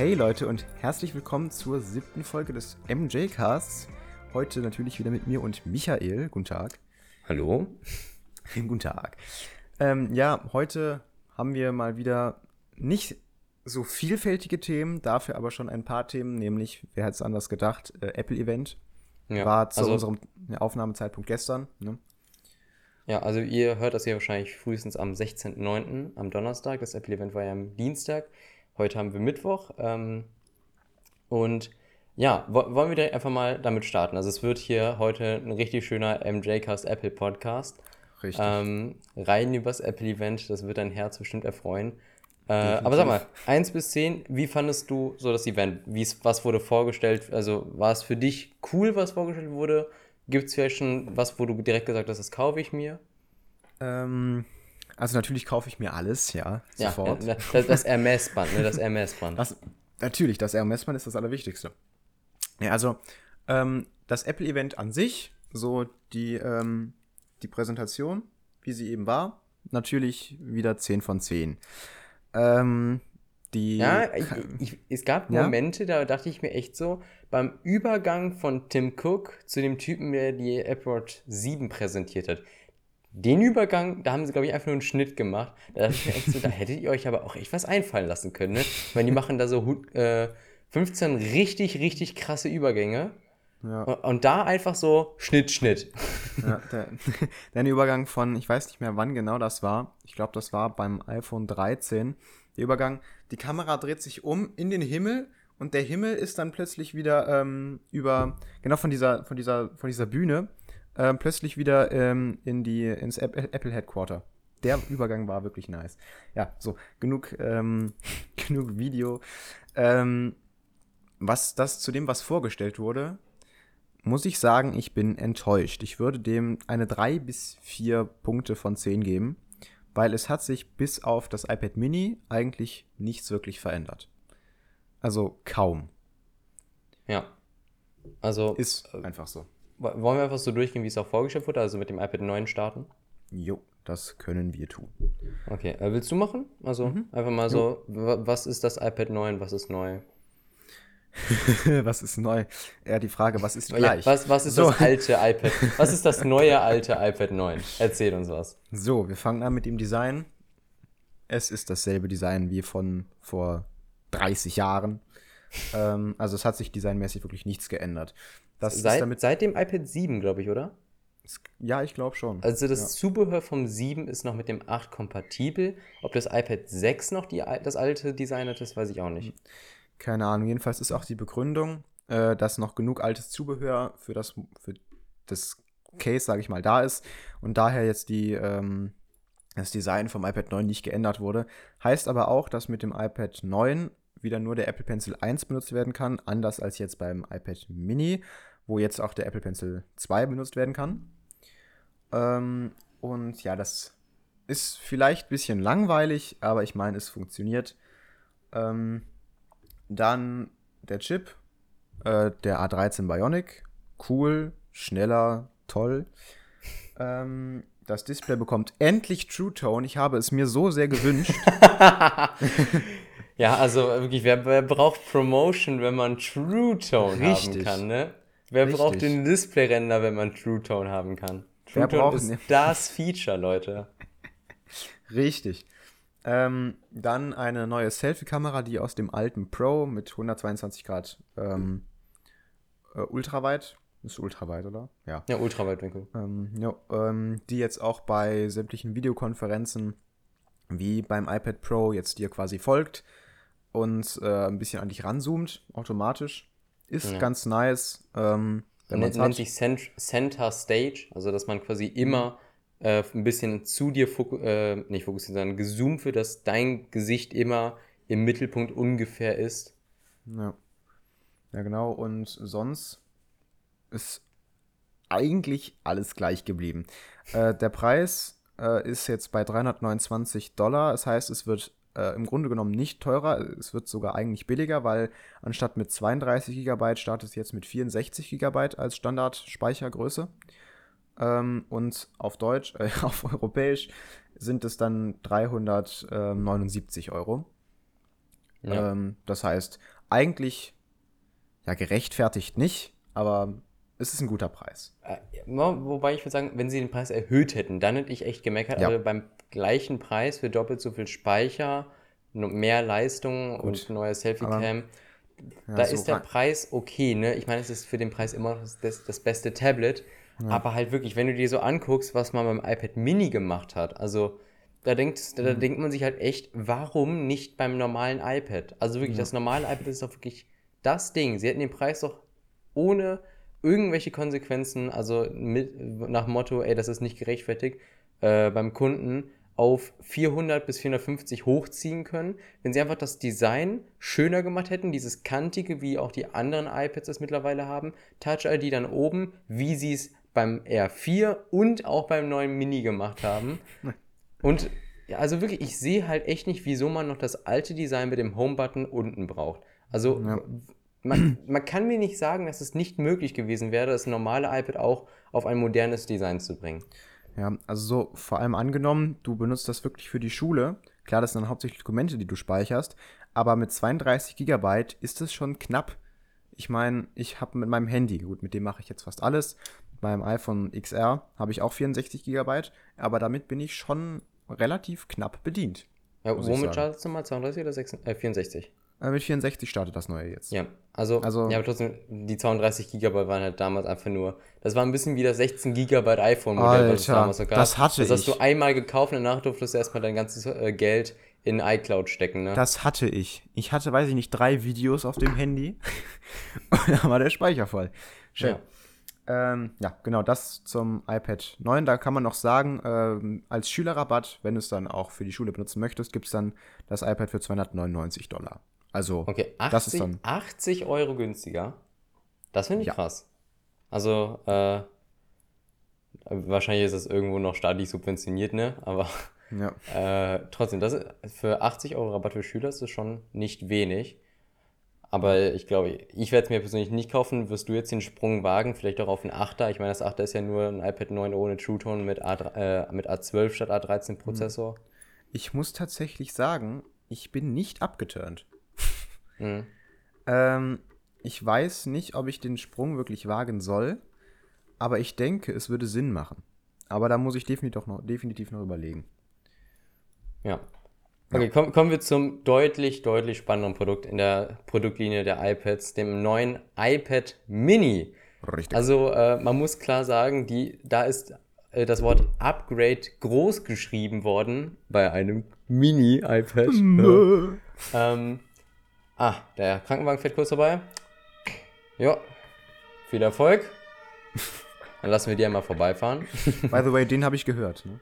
Hey Leute und herzlich willkommen zur siebten Folge des MJ Casts. Heute natürlich wieder mit mir und Michael. Guten Tag. Hallo. Guten Tag. Ähm, ja, heute haben wir mal wieder nicht so vielfältige Themen, dafür aber schon ein paar Themen, nämlich, wer hätte es anders gedacht, äh, Apple-Event. Ja, War zu also, unserem Aufnahmezeitpunkt gestern. Ne? Ja, also ihr hört das hier wahrscheinlich frühestens am 16.09., am Donnerstag. Das Apple-Event war ja am Dienstag. Heute haben wir Mittwoch. Ähm, und ja, wo, wollen wir direkt einfach mal damit starten. Also es wird hier heute ein richtig schöner MJ-Cast Apple Podcast. Richtig. Ähm, rein übers Apple-Event, das wird dein Herz bestimmt erfreuen. Äh, aber sag mal, 1 bis 10, wie fandest du so das Event? Wie's, was wurde vorgestellt? Also war es für dich cool, was vorgestellt wurde? Gibt es vielleicht schon was, wo du direkt gesagt hast, das kaufe ich mir? Ähm, also natürlich kaufe ich mir alles, ja, sofort. Ja, das, das Hermes-Band, ne? Das Hermes-Band. Das, natürlich, das Hermes-Band ist das Allerwichtigste. Ja, also ähm, das Apple-Event an sich, so die, ähm, die Präsentation, wie sie eben war, natürlich wieder 10 von 10. Ähm, die, Ja, ich, ich, es gab Ja? Momente, da dachte ich mir echt so, beim Übergang von Tim Cook zu dem Typen, der die Apple Watch 7 präsentiert hat, den Übergang, da haben sie, glaube ich, einfach nur einen Schnitt gemacht. Da dachte ich mir echt so, da hättet ihr euch aber auch echt was einfallen lassen können, ne? Meine, die machen da so äh, 15 richtig, richtig krasse Übergänge. ja, Und, und da einfach so Schnitt, Schnitt. ja, der, der Übergang von, ich weiß nicht mehr, wann genau das war. Ich glaube, das war beim iPhone 13. Der Übergang, die Kamera dreht sich um in den Himmel und der Himmel ist dann plötzlich wieder ähm, über, genau von dieser, von dieser, von dieser Bühne, ähm, plötzlich wieder ähm, in die, ins Apple, Apple Headquarter. Der Übergang war wirklich nice. Ja, so, genug, ähm, genug Video. Ähm, was das zu dem, was vorgestellt wurde, muss ich sagen, ich bin enttäuscht. Ich würde dem eine 3 bis 4 Punkte von 10 geben, weil es hat sich bis auf das iPad Mini eigentlich nichts wirklich verändert. Also kaum. Ja. Also, Ist einfach so. Wollen wir einfach so durchgehen, wie es auch vorgestellt wurde, also mit dem iPad 9 starten? Jo, das können wir tun. Okay, äh, willst du machen? Also einfach mal so, wa- was ist das iPad 9, was ist neu? was ist neu? Ja, die Frage, was ist Ja, gleich? was, was ist So. das alte iPad? Was ist das neue alte iPad 9? Erzähl uns was. So, wir fangen an mit dem Design. Es ist dasselbe Design wie von vor 30 Jahren. Ähm, also es hat sich designmäßig wirklich nichts geändert. Das ist Seit, damit, seit dem iPad 7, glaube ich, oder? ja, ich glaube schon. Also das ja. Zubehör vom 7 ist noch mit dem 8 kompatibel. Ob das iPad 6 noch die, das alte Design hat, das weiß ich auch nicht. Keine Ahnung, jedenfalls ist auch die Begründung, äh, dass noch genug altes Zubehör für das, für das Case, sage ich mal, da ist und daher jetzt die, ähm, das Design vom iPad 9 nicht geändert wurde. Heißt aber auch, dass mit dem iPad 9 wieder nur der Apple Pencil 1 benutzt werden kann, anders als jetzt beim iPad Mini, wo jetzt auch der Apple Pencil 2 benutzt werden kann. Ähm, und ja, das ist vielleicht ein bisschen langweilig, aber ich meine, es funktioniert. Ähm, dann der Chip, äh, der A13 Bionic. Cool, schneller, toll. Ähm, das Display bekommt endlich True Tone. Ich habe es mir so sehr gewünscht. Ja, also wirklich, wer, wer braucht Promotion, wenn man True Tone haben Richtig. kann, ne? Wer Richtig. braucht den Display-Render, wenn man True Tone haben kann? True Wer Tone braucht ist ne- das Feature, Leute. Richtig. Ähm, dann eine neue Selfie-Kamera, die aus dem alten Pro mit 122 Grad ähm, äh, ultraweit. Ist ultraweit, oder? Ja. Ja, Ultraweitwinkel. Ähm, ja, ähm, die jetzt auch bei sämtlichen Videokonferenzen wie beim iPad Pro jetzt dir quasi folgt und äh, ein bisschen an dich ranzoomt, automatisch. Ist Ja. ganz nice. Ähm, wenn Nennt, man's nennt sich Cent Center Stage, also dass man quasi immer äh, ein bisschen zu dir foku äh, nicht fokussiert, sondern gezoomt wird, dass dein Gesicht immer im Mittelpunkt ungefähr ist. Ja. ja, genau. Und sonst ist eigentlich alles gleich geblieben. Äh, der Preis äh, ist jetzt bei 329 Dollar. Das heißt, es wird äh, im Grunde genommen nicht teurer. Es wird sogar eigentlich billiger, weil anstatt mit 32 GB startet es jetzt mit 64 GB als Standardspeichergröße. Ähm, und auf Deutsch, äh, auf Europäisch sind es dann 379 Euro. Ja. Ähm, das heißt, eigentlich ja gerechtfertigt nicht, aber es ist ein guter Preis. Äh, ja, wobei ich würde sagen, wenn sie den Preis erhöht hätten, dann hätte ich echt gemeckert. Ja. Aber beim gleichen Preis für doppelt so viel Speicher, mehr Leistung und neue Selfie-Cam, da so ist der Preis okay, ne? Ich meine, es ist für den Preis immer noch das, das beste Tablet. Aber halt wirklich, wenn du dir so anguckst, was man beim iPad Mini gemacht hat, also da denkt, da, da Mhm. denkt man sich halt echt, warum nicht beim normalen iPad? Also wirklich, das normale iPad ist doch wirklich das Ding. Sie hätten den Preis doch ohne irgendwelche Konsequenzen, also mit, nach Motto, ey, das ist nicht gerechtfertigt, äh, beim Kunden auf 400 bis 450 hochziehen können, wenn sie einfach das Design schöner gemacht hätten, dieses kantige, wie auch die anderen iPads es mittlerweile haben, Touch ID dann oben, wie sie es beim R4 und auch beim neuen Mini gemacht haben. Und ja, also wirklich, ich sehe halt echt nicht, wieso man noch das alte Design mit dem Home-Button unten braucht. Also Ja. Man, man kann mir nicht sagen, dass es nicht möglich gewesen wäre, das normale iPad auch auf ein modernes Design zu bringen. Ja, also so vor allem angenommen, du benutzt das wirklich für die Schule. Klar, das sind dann hauptsächlich Dokumente, die du speicherst, aber mit 32 Gigabyte ist es schon knapp. Ich meine, ich habe mit meinem Handy, gut, mit dem mache ich jetzt fast alles. Mit meinem iPhone XR habe ich auch 64 Gigabyte, aber damit bin ich schon relativ knapp bedient. Ja, womit startest du mal? 32 oder 6, äh, 64? Äh, mit 64 startet das neue jetzt. Ja, also, Also- ja, aber trotzdem, die 32 Gigabyte waren halt damals einfach nur, das war ein bisschen wie das 16 Gigabyte iPhone-Modell, was es damals so gab. das hatte Das hast ich. du einmal gekauft und danach durftest du erstmal dein ganzes äh, Geld in iCloud stecken, ne? Das hatte ich. Ich hatte, weiß ich nicht, drei Videos auf dem Handy. Und dann war der Speicher voll. Schön. Ja. Ähm, ja, genau, das zum iPad 9. Da kann man noch sagen, ähm, als Schülerrabatt, wenn du es dann auch für die Schule benutzen möchtest, gibt es dann das iPad für 299 Dollar. Also, Okay, das ist 80, dann. 80 Euro günstiger. Das finde ich Ja. krass. Also, äh, wahrscheinlich ist das irgendwo noch staatlich subventioniert, ne? Aber Ja. äh, trotzdem, das ist, für 80 Euro Rabatt für Schüler ist das schon nicht wenig. Aber ich glaube, ich werde es mir persönlich nicht kaufen. Wirst du jetzt den Sprung wagen? Vielleicht auch auf ein 8er? Ich meine, das 8er ist ja nur ein iPad 9 ohne True Tone mit, A3, äh, mit A12 statt A13 Prozessor. Ich muss tatsächlich sagen, ich bin nicht abgeturnt. Mhm. Ähm, ich weiß nicht, ob ich den Sprung wirklich wagen soll, aber ich denke, es würde Sinn machen. Aber da muss ich definitiv noch, definitiv noch überlegen. Ja. Okay, komm, kommen wir zum deutlich, deutlich spannenderen Produkt in der Produktlinie der iPads, dem neuen iPad Mini. Richtig. Also äh, man muss klar sagen, die, da ist äh, das Wort Upgrade groß geschrieben worden bei einem Mini-iPad. ähm, ah, der Krankenwagen fährt kurz vorbei. Ja, viel Erfolg. Dann lassen wir die einmal vorbeifahren. By the way, den habe ich gehört. Ne?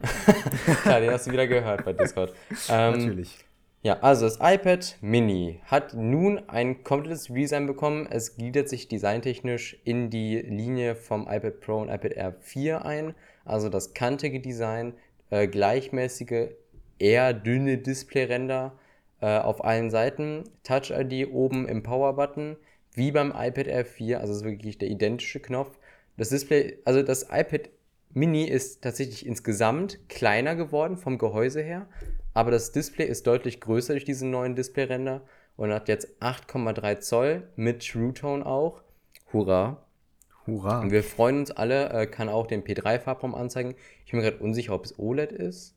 Klar, den hast du wieder gehört bei Discord. Ähm, Natürlich. Ja, also das iPad Mini hat nun ein komplettes Redesign bekommen. Es gliedert sich designtechnisch in die Linie vom iPad Pro und iPad Air 4 ein. Also das kantige Design, äh, gleichmäßige, eher dünne Displayränder äh, auf allen Seiten, Touch ID oben im Power-Button, wie beim iPad Air 4, also es ist wirklich der identische Knopf. Das Display, also das iPad Mini ist tatsächlich insgesamt kleiner geworden vom Gehäuse her, aber das Display ist deutlich größer durch diesen neuen Displayränder und hat jetzt 8,3 Zoll mit True Tone auch. Hurra! Hurra. Und wir freuen uns alle, äh, kann auch den P3-Farbraum anzeigen. Ich bin mir gerade unsicher, ob es OLED ist.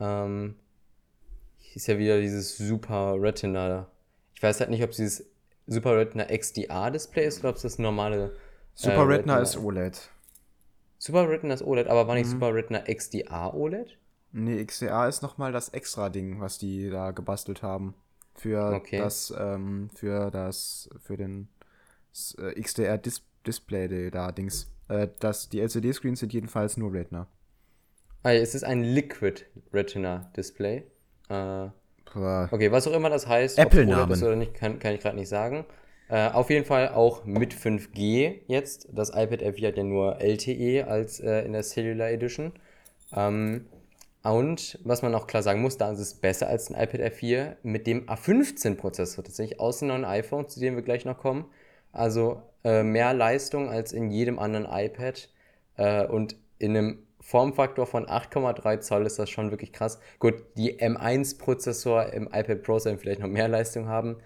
Ähm, ist ja wieder dieses Super Retina. Ich weiß halt nicht, ob es dieses Super Retina XDR-Display ist oder ob es das normale. Super äh, Retina ist OLED. Super Retina ist OLED, aber Mhm. war nicht Super Retina XDR OLED? Nee, XDR ist nochmal das extra Ding, was die da gebastelt haben. Für Okay. das, ähm, für das, für den äh, XDR Dis Display da Dings. Äh, das, die LCD-Screens sind jedenfalls nur Retina. Ah, es ist ein Liquid Retina Display. Äh. Okay, was auch immer das heißt, ob es Apple-Namen. Ist oder nicht, kann, kann ich gerade nicht sagen. Äh, auf jeden Fall auch mit 5G jetzt. Das iPad Air 4 hat ja nur LTE als äh, in der Cellular Edition. Ähm, und was man auch klar sagen muss, da ist es besser als ein iPad Air 4 mit dem A15-Prozessor tatsächlich aus den neuen iPhones, zu denen wir gleich noch kommen. Also äh, mehr Leistung als in jedem anderen iPad äh, und in einem Formfaktor von 8,3 Zoll ist das schon wirklich krass. Gut, die M1-Prozessor im iPad Pro sollen vielleicht noch mehr Leistung haben,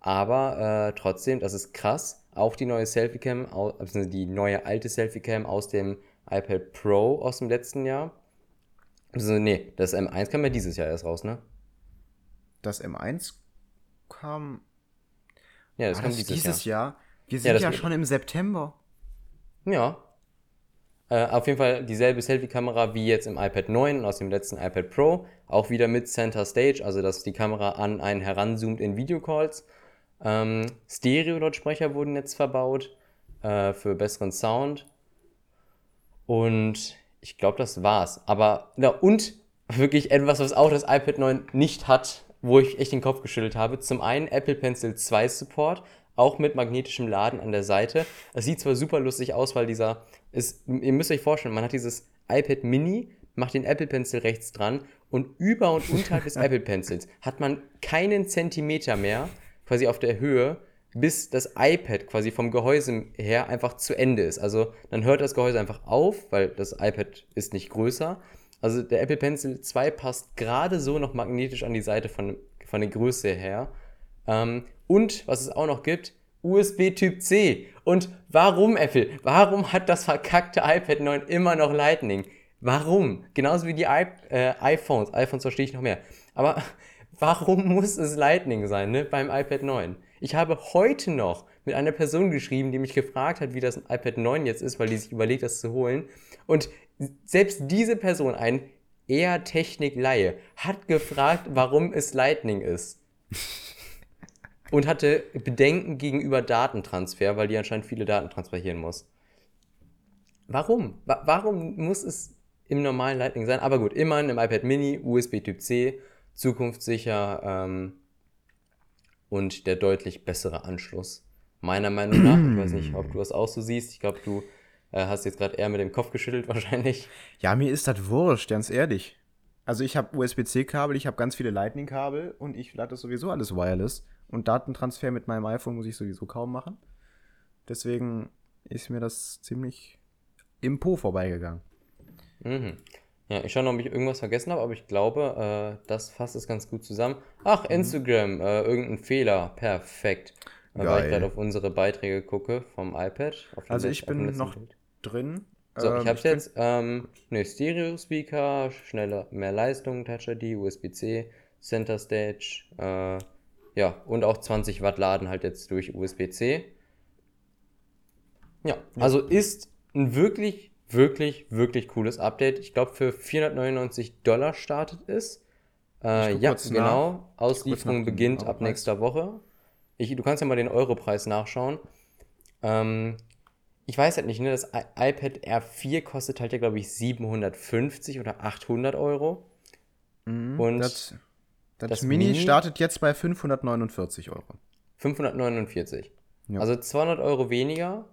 aber äh, trotzdem, das ist krass. Auch die neue Selfie-Cam, also die neue alte Selfie-Cam aus dem iPad Pro aus dem letzten Jahr. Also, nee, das M1 kam ja dieses Jahr erst raus, ne? Das M1 kam. Ja, das War kam das dieses, dieses Jahr. Jahr. Wir Ja, sind ja, wird- schon im September. Ja. Äh, auf jeden Fall dieselbe Selfie-Kamera wie jetzt im iPad 9 und aus dem letzten iPad Pro. Auch wieder mit Center Stage, also dass die Kamera an einen heranzoomt in Videocalls. Ähm, Stereo-Lautsprecher wurden jetzt verbaut äh, für besseren Sound. Und ich glaube, das war's. Aber, ja, und wirklich etwas, was auch das iPad 9 nicht hat, wo ich echt den Kopf geschüttelt habe. Zum einen Apple Pencil 2 Support, auch mit magnetischem Laden an der Seite. Es sieht zwar super lustig aus, weil dieser ist, ihr müsst euch vorstellen, man hat dieses iPad Mini, macht den Apple Pencil rechts dran und über und unterhalb des Apple Pencils hat man keinen Zentimeter mehr, quasi auf der Höhe, bis das iPad quasi vom Gehäuse her einfach zu Ende ist. Also dann hört das Gehäuse einfach auf, weil das iPad ist nicht größer. Also der Apple Pencil 2 passt gerade so noch magnetisch an die Seite von, von der Größe her. Ähm, und was es auch noch gibt, USB Typ C. Und warum, Apple? Warum hat das verkackte iPad 9 immer noch Lightning? Warum? Genauso wie die I äh, iPhones. iPhones verstehe ich noch mehr. Aber warum muss es Lightning sein, ne? Beim iPad 9. Ich habe heute noch mit einer Person geschrieben, die mich gefragt hat, wie das iPad 9 jetzt ist, weil die sich überlegt, das zu holen. Und selbst diese Person, ein eher Technik-Laie, hat gefragt, warum es Lightning ist. Und hatte Bedenken gegenüber Datentransfer, weil die anscheinend viele Daten transferieren muss. Warum? Wa warum muss es im normalen Lightning sein? Aber gut, immerhin im iPad Mini, USB Typ C, zukunftssicher ähm, und der deutlich bessere Anschluss. Meiner Meinung nach, ich weiß nicht, ob du das auch so siehst. Ich glaube, du äh, hast jetzt gerade eher mit dem Kopf geschüttelt wahrscheinlich. Ja, mir ist das wurscht, ganz ehrlich. Also ich habe USB-C-Kabel, ich habe ganz viele Lightning-Kabel und ich lade das sowieso alles wireless. Und Datentransfer mit meinem iPhone muss ich sowieso kaum machen. Deswegen ist mir das ziemlich im Po vorbeigegangen. Mhm. Ja, ich schaue noch, ob ich irgendwas vergessen habe, aber ich glaube, äh, das fasst es ganz gut zusammen. Ach, Instagram, äh, irgendein Fehler. Perfekt. Äh, weil Geil. ich gerade auf unsere Beiträge gucke vom iPad. Also ich bin noch Bild. drin. So, Ähm, ich bin- jetzt. Ähm, ne, Stereo-Speaker, schneller, mehr Leistung, Touch ID, USB-C, Center Stage, äh, ja, und auch 20 Watt laden halt jetzt durch USB-C. Ja, also ist ein wirklich, wirklich, wirklich cooles Update. Ich glaube, für 499 Dollar startet es. Äh, ja, nach. genau. Auslieferung nach dem beginnt ab nächster Woche. Ich, du kannst ja mal den Europreis nachschauen. Ähm, ich weiß halt nicht, ne? Das iPad R4 kostet halt ja, glaube ich, 750 oder 800 Euro. Mhm, und das, das, Mini, Mini- startet jetzt bei 549 Euro. 549. Ja. Also 200 Euro weniger.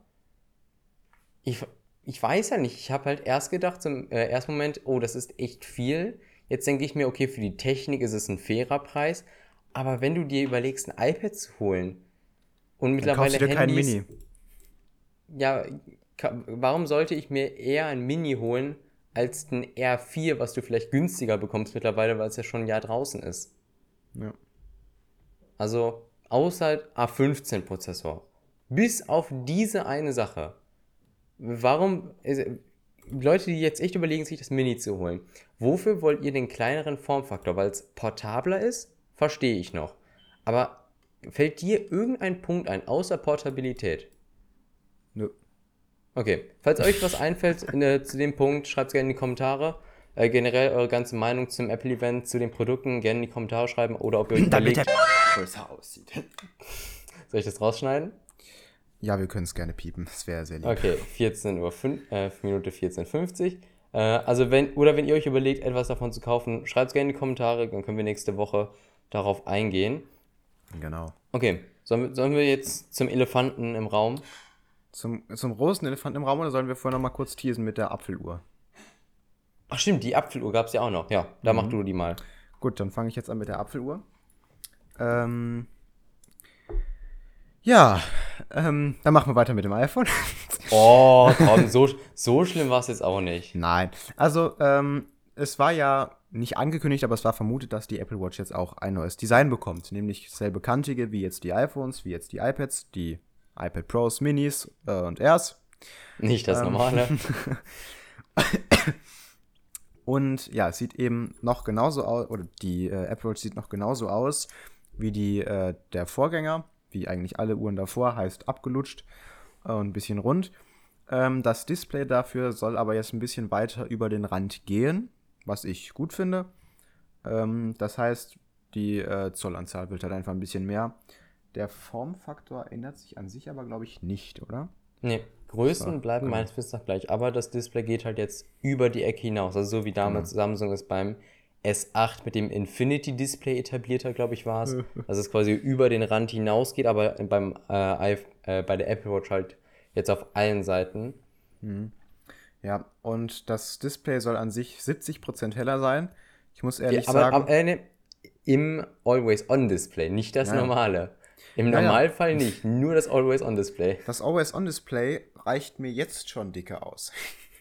Ich, ich weiß ja nicht. Ich habe halt erst gedacht zum äh, ersten Moment, oh, das ist echt viel. Jetzt denke ich mir, okay, für die Technik ist es ein fairer Preis. Aber wenn du dir überlegst, ein iPad zu holen und Dann mittlerweile kaufst du dir kein Handys, Mini. ja, warum sollte ich mir eher ein Mini holen als ein R4, was du vielleicht günstiger bekommst mittlerweile, weil es ja schon ein Jahr draußen ist? Ja. Also außer A15-Prozessor. Bis auf diese eine Sache. Warum, also, Leute, die jetzt echt überlegen, sich das Mini zu holen, wofür wollt ihr den kleineren Formfaktor? Weil es portabler ist? Verstehe ich noch. Aber fällt dir irgendein Punkt ein, außer Portabilität? Nö. Okay, falls euch was einfällt äh, zu dem Punkt, schreibt es gerne in die Kommentare. Äh, generell eure ganze Meinung zum Apple-Event, zu den Produkten, gerne in die Kommentare schreiben. Oder ob ihr euch Damit überlegt, der größer aussieht. soll ich das rausschneiden? Ja, wir können es gerne piepen. Das wäre sehr lieb. Okay, 14 Uhr, fün- äh, Minute 14.50. Äh, also wenn, oder wenn ihr euch überlegt, etwas davon zu kaufen, schreibt es gerne in die Kommentare, dann können wir nächste Woche darauf eingehen. Genau. Okay, sollen wir, sollen wir jetzt zum Elefanten im Raum? Zum, zum großen Elefanten im Raum oder sollen wir vorher noch mal kurz teasen mit der Apfeluhr? Ach stimmt, die Apfeluhr gab es ja auch noch. Ja, da mach du die mal. Gut, dann fange ich jetzt an mit der Apfeluhr. Ähm, ja, ähm, dann machen wir weiter mit dem iPhone. Oh, komm, so, so schlimm war es jetzt auch nicht. Nein. Also, ähm, es war ja nicht angekündigt, aber es war vermutet, dass die Apple Watch jetzt auch ein neues Design bekommt. Nämlich dasselbe kantige wie jetzt die iPhones, wie jetzt die iPads, die iPad Pros, Minis äh, und Airs. Nicht das Ähm. normale. Und ja, es sieht eben noch genauso aus, oder die äh, Apple Watch sieht noch genauso aus wie die äh, der Vorgänger, wie eigentlich alle Uhren davor, heißt abgelutscht äh, und ein bisschen rund. Ähm, das Display dafür soll aber jetzt ein bisschen weiter über den Rand gehen, was ich gut finde. Ähm, das heißt, die äh, Zollanzahl wird halt einfach ein bisschen mehr. Der Formfaktor ändert sich an sich aber, glaube ich, nicht, oder? Nee, Größen So, bleiben genau. meines Wissens nach gleich, aber das Display geht halt jetzt über die Ecke hinaus. Also so wie damals Genau. Samsung es beim S8 mit dem Infinity Display etabliert hat, glaube ich, war es. dass es quasi über den Rand hinausgeht, aber beim, äh, äh, bei der Apple Watch halt jetzt auf allen Seiten. Ja, und das Display soll an sich 70% heller sein. Ich muss ehrlich Ja, aber, sagen, aber äh, nee, im Always-On-Display, nicht das Ja, ja. normale. Im Ja, ja. Normalfall nicht, nur das Always-On-Display. das Always-On-Display reicht mir jetzt schon dicke aus.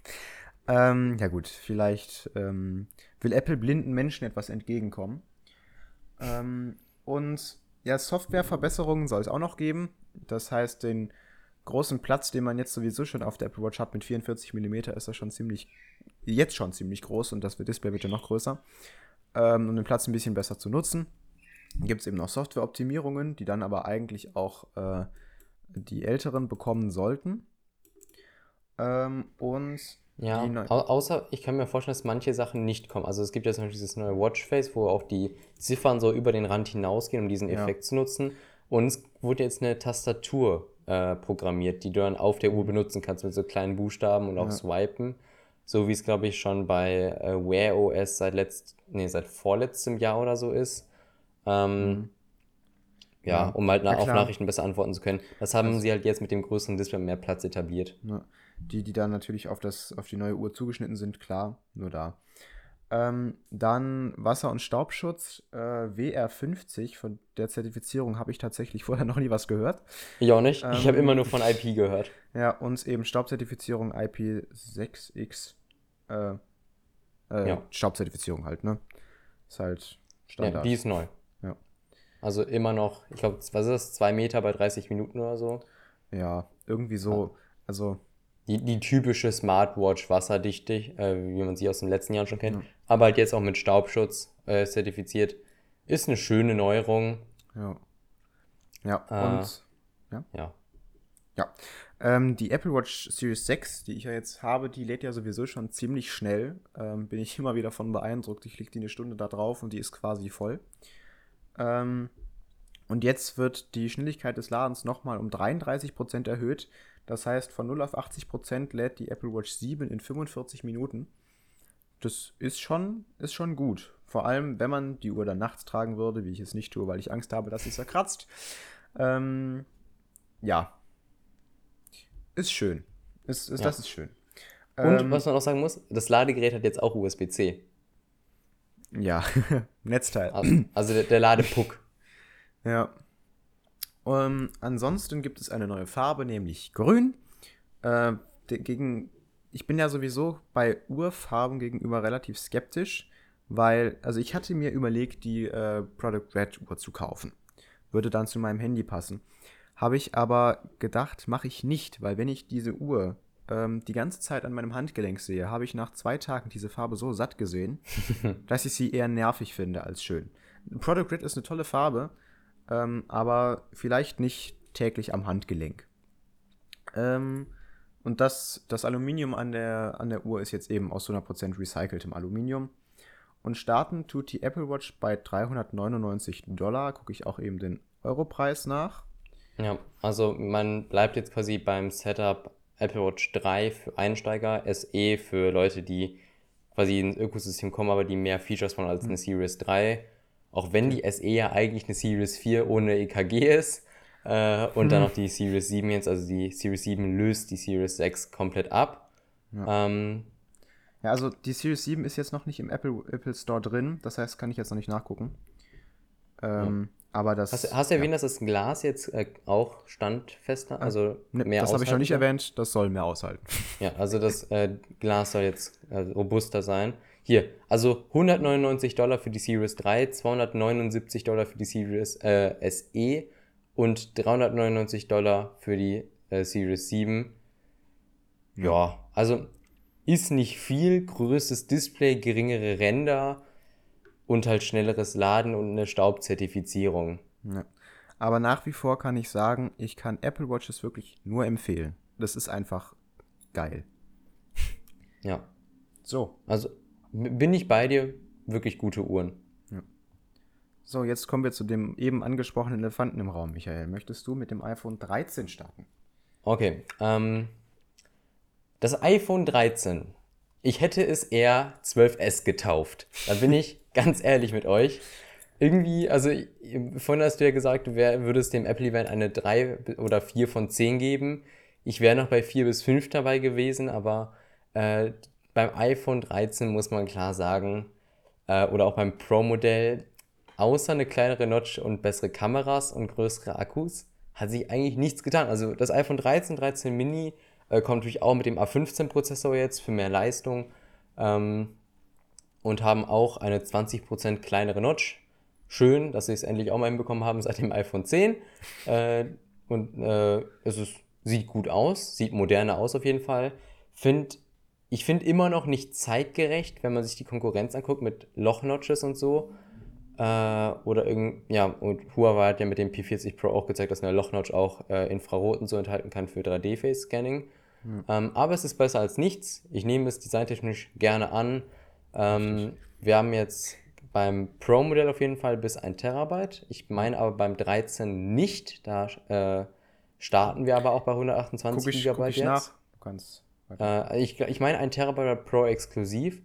ähm, ja gut, vielleicht ähm, will Apple blinden Menschen etwas entgegenkommen. Ähm, und ja, Softwareverbesserungen soll es auch noch geben. Das heißt, den großen Platz, den man jetzt sowieso schon auf der Apple Watch hat mit 44 mm, ist das schon ziemlich, jetzt schon ziemlich groß und das Display wird ja noch größer. Ähm, um den Platz ein bisschen besser zu nutzen, gibt es eben noch Softwareoptimierungen, die dann aber eigentlich auch äh, die Älteren bekommen sollten. Ähm, und Ja, au außer ich kann mir vorstellen, dass manche Sachen nicht kommen. Also es gibt ja zum Beispiel dieses neue Watchface, wo auch die Ziffern so über den Rand hinausgehen, um diesen Ja. Effekt zu nutzen. Und es wurde jetzt eine Tastatur äh, programmiert, die du dann auf der Uhr benutzen kannst mit so kleinen Buchstaben und auch Ja. swipen. So wie es, glaube ich, schon bei äh, Wear OS seit letzt, nee, seit vorletztem Jahr oder so ist. Ähm, ja, Ja. um halt na Ja, auf. Also Nachrichten besser antworten zu können. Das haben sie halt jetzt mit dem größeren Display mehr Platz etabliert. Die, die dann natürlich auf, das, auf die neue Uhr zugeschnitten sind, klar, nur da. Ähm, dann Wasser- und Staubschutz äh, WR50, von der Zertifizierung habe ich tatsächlich vorher noch nie was gehört. Ich auch nicht. ich habe Ähm, immer nur von IP gehört. Ja, und eben Staubzertifizierung IP6X. Äh, äh, Ja. Staubzertifizierung halt, ne? Ist halt Ja, Standard. die ist neu. Ja. Also immer noch, ich glaube, was ist das? Zwei Meter bei 30 Minuten oder so. Ja, irgendwie so, also, Die, die typische Smartwatch wasserdichte, äh, wie man sie aus den letzten Jahren schon kennt. Ja. Aber halt jetzt auch mit Staubschutz äh, zertifiziert. Ist eine schöne Neuerung. ja. Ja, Äh, und Ja. Ja. Ähm, die Apple Watch Series 6, die ich ja jetzt habe, die lädt ja sowieso schon ziemlich schnell. Ähm, bin ich immer wieder von beeindruckt. Ich leg die eine Stunde da drauf und die ist quasi voll. Ähm, und jetzt wird die Schnelligkeit des Ladens nochmal um 33% erhöht. Das heißt, von 0 auf 80% lädt die Apple Watch 7 in 45 Minuten. Das ist schon, ist schon gut. Vor allem, wenn man die Uhr dann nachts tragen würde, wie ich es nicht tue, weil ich Angst habe, dass sie zerkratzt. Ähm, ja. Ist schön. Ist, ist, Ja. Das ist schön. Und Ähm, was man auch sagen muss, das Ladegerät hat jetzt auch USB-C. Ja, Netzteil. Also, also der, der Ladepuck. Ja. Ähm, ansonsten gibt es eine neue Farbe, nämlich grün. Äh, gegen, ich bin ja sowieso bei Urfarben gegenüber relativ skeptisch, weil, also ich hatte mir überlegt, die äh, Product Red Uhr zu kaufen. Würde dann zu meinem Handy passen. Habe ich aber gedacht, mache ich nicht, weil wenn ich diese Uhr ähm, die ganze Zeit an meinem Handgelenk sehe, habe ich nach zwei Tagen diese Farbe so satt gesehen, dass ich sie eher nervig finde als schön. Product Red ist eine tolle Farbe, ähm, aber vielleicht nicht täglich am Handgelenk. Ähm, und das, das Aluminium an der, an der Uhr ist jetzt eben aus 100% recyceltem Aluminium. Und starten tut die Apple Watch bei 399 Dollar. Gucke ich auch eben den Europreis nach. Ja, also man bleibt jetzt quasi beim Setup Apple Watch 3 für Einsteiger, SE für Leute, die quasi ins Ökosystem kommen, aber die mehr Features wollen als eine Series 3. Auch wenn die SE ja eigentlich eine Series 4 ohne EKG ist. Äh, und dann noch die Series 7 jetzt, also die Series 7 löst die Series 6 komplett ab. Ähm, Ja, also die Series 7 ist jetzt noch nicht im Apple, Apple Store drin. Das heißt, kann ich jetzt noch nicht nachgucken. Ähm, Aber das. Hast, hast du erwähnt, dass das Glas jetzt äh, auch standfester, also Ne, mehr das habe ich noch nicht erwähnt, das soll mehr aushalten. Ja, also das äh, Glas soll jetzt äh, robuster sein. Hier, also 199 Dollar für die Series 3, 279 Dollar für die Series äh, SE und 399 Dollar für die äh, Series 7. Ja, also ist nicht viel, größtes Display, geringere Ränder und halt schnelleres Laden und eine Staubzertifizierung. Ja. Aber nach wie vor kann ich sagen, ich kann Apple Watches wirklich nur empfehlen. Das ist einfach geil. Ja, So, also bin ich bei dir, wirklich gute Uhren. so, jetzt kommen wir zu dem eben angesprochenen Elefanten im Raum, Michael. Möchtest du mit dem iPhone 13 starten? Okay, ähm, das iPhone 13. Ich hätte es eher 12S getauft. Da bin ich ganz ehrlich mit euch. Irgendwie, also vorhin hast du ja gesagt, du wär, würdest dem Apple-Event eine 3 oder 4 von 10 geben. Ich wäre noch bei 4 bis 5 dabei gewesen, aber äh, beim iPhone 13 muss man klar sagen, äh, oder auch beim Pro-Modell, außer eine kleinere Notch und bessere Kameras und größere Akkus, hat sich eigentlich nichts getan. Also das iPhone 13, 13 Mini äh, kommt natürlich auch mit dem A15-Prozessor jetzt für mehr Leistung ähm, und haben auch eine 20% kleinere Notch. Schön, dass sie es endlich auch mal hinbekommen haben seit dem iPhone 10. Äh, und äh, es ist, sieht gut aus, sieht moderner aus auf jeden Fall. Find, ich finde immer noch nicht zeitgerecht, wenn man sich die Konkurrenz anguckt mit Loch-Notches und so. Äh, oder irgend, ja, und Huawei hat ja mit dem P40 Pro auch gezeigt, dass eine Loch-Notch auch äh, Infrarot und so enthalten kann für 3D-Face-Scanning. Ähm, aber es ist besser als nichts. Ich nehme es designtechnisch gerne an. Ähm, wir haben jetzt beim Pro-Modell auf jeden Fall bis 1 Terabyte. Ich meine aber beim 13 nicht. Da äh, starten wir aber auch bei 128 Guck ich, Gigabyte guck ich jetzt. nach. Du kannst. Äh, ich ich meine, ein Terabyte Pro exklusiv.